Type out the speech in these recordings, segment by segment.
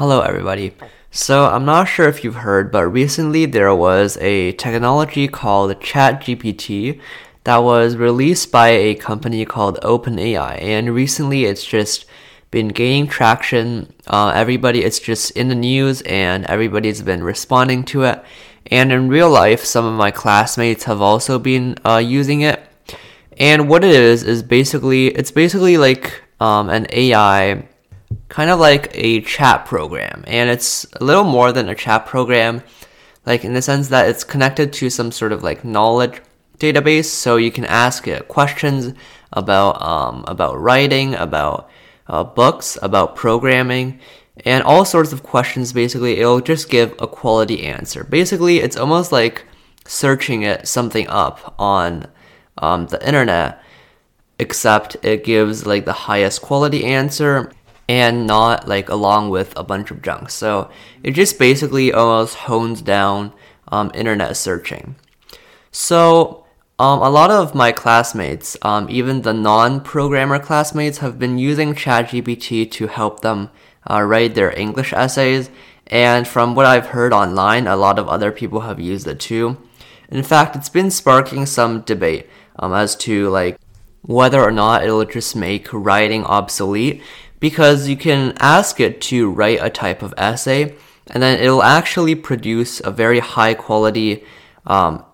Hello, everybody. So, I'm not sure if you've heard, but recently there was a technology called ChatGPT that was released by a company called OpenAI, and recently it's just been gaining traction. Uh, everybody, it's just in the news, and everybody's been responding to it. And in real life, some of my classmates have also been uh, using it. And what it is is basically it's basically like um, an AI, kind of like a chat program, and it's a little more than a chat program, like in the sense that it's connected to some sort of like knowledge database, so you can ask it questions about um, about writing, about uh, books, about programming, and all sorts of questions. Basically, it'll just give a quality answer. Basically, it's almost like searching it something up on um, the internet, except it gives like the highest quality answer and not like along with a bunch of junk. So it just basically almost hones down um, internet searching. So um, a lot of my classmates, um, even the non-programmer classmates, have been using ChatGPT to help them uh, write their English essays. And from what I've heard online, a lot of other people have used it too. In fact, it's been sparking some debate um, as to like whether or not it'll just make writing obsolete because you can ask it to write a type of essay and then it'll actually produce a very high quality um,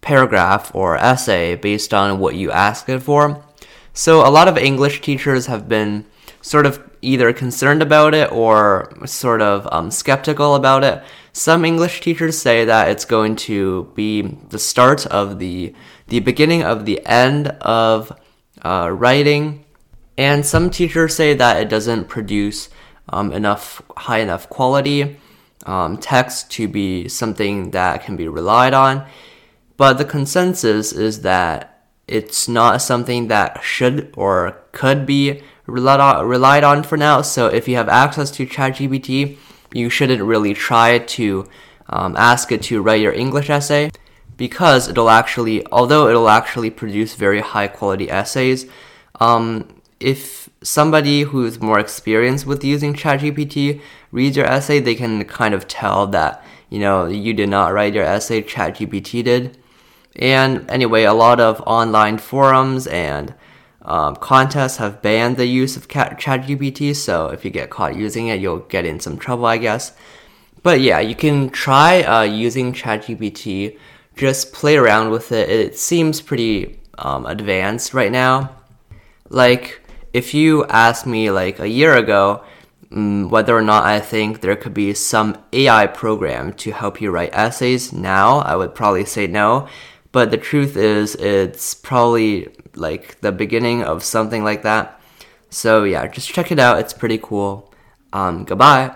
paragraph or essay based on what you ask it for. So a lot of English teachers have been sort of either concerned about it or sort of um, skeptical about it. Some English teachers say that it's going to be the start of the the beginning of the end of uh, writing, and some teachers say that it doesn't produce um, enough high enough quality um, text to be something that can be relied on. But the consensus is that it's not something that should or could be relied on, for now. So if you have access to ChatGPT, you shouldn't really try to um, ask it to write your English essay because it'll actually, although it'll actually produce very high quality essays, um, if somebody who's more experienced with using ChatGPT reads your essay, they can kind of tell that, you know, you did not write your essay, ChatGPT did. And anyway, a lot of online forums and um, contests have banned the use of ChatGPT, so if you get caught using it, you'll get in some trouble, I guess. But yeah, you can try uh, using ChatGPT. Just play around with it. It seems pretty um, advanced right now. Like, if you asked me like a year ago um, whether or not I think there could be some AI program to help you write essays now, I would probably say no. But the truth is, it's probably like the beginning of something like that. So yeah, just check it out. It's pretty cool. Um, goodbye.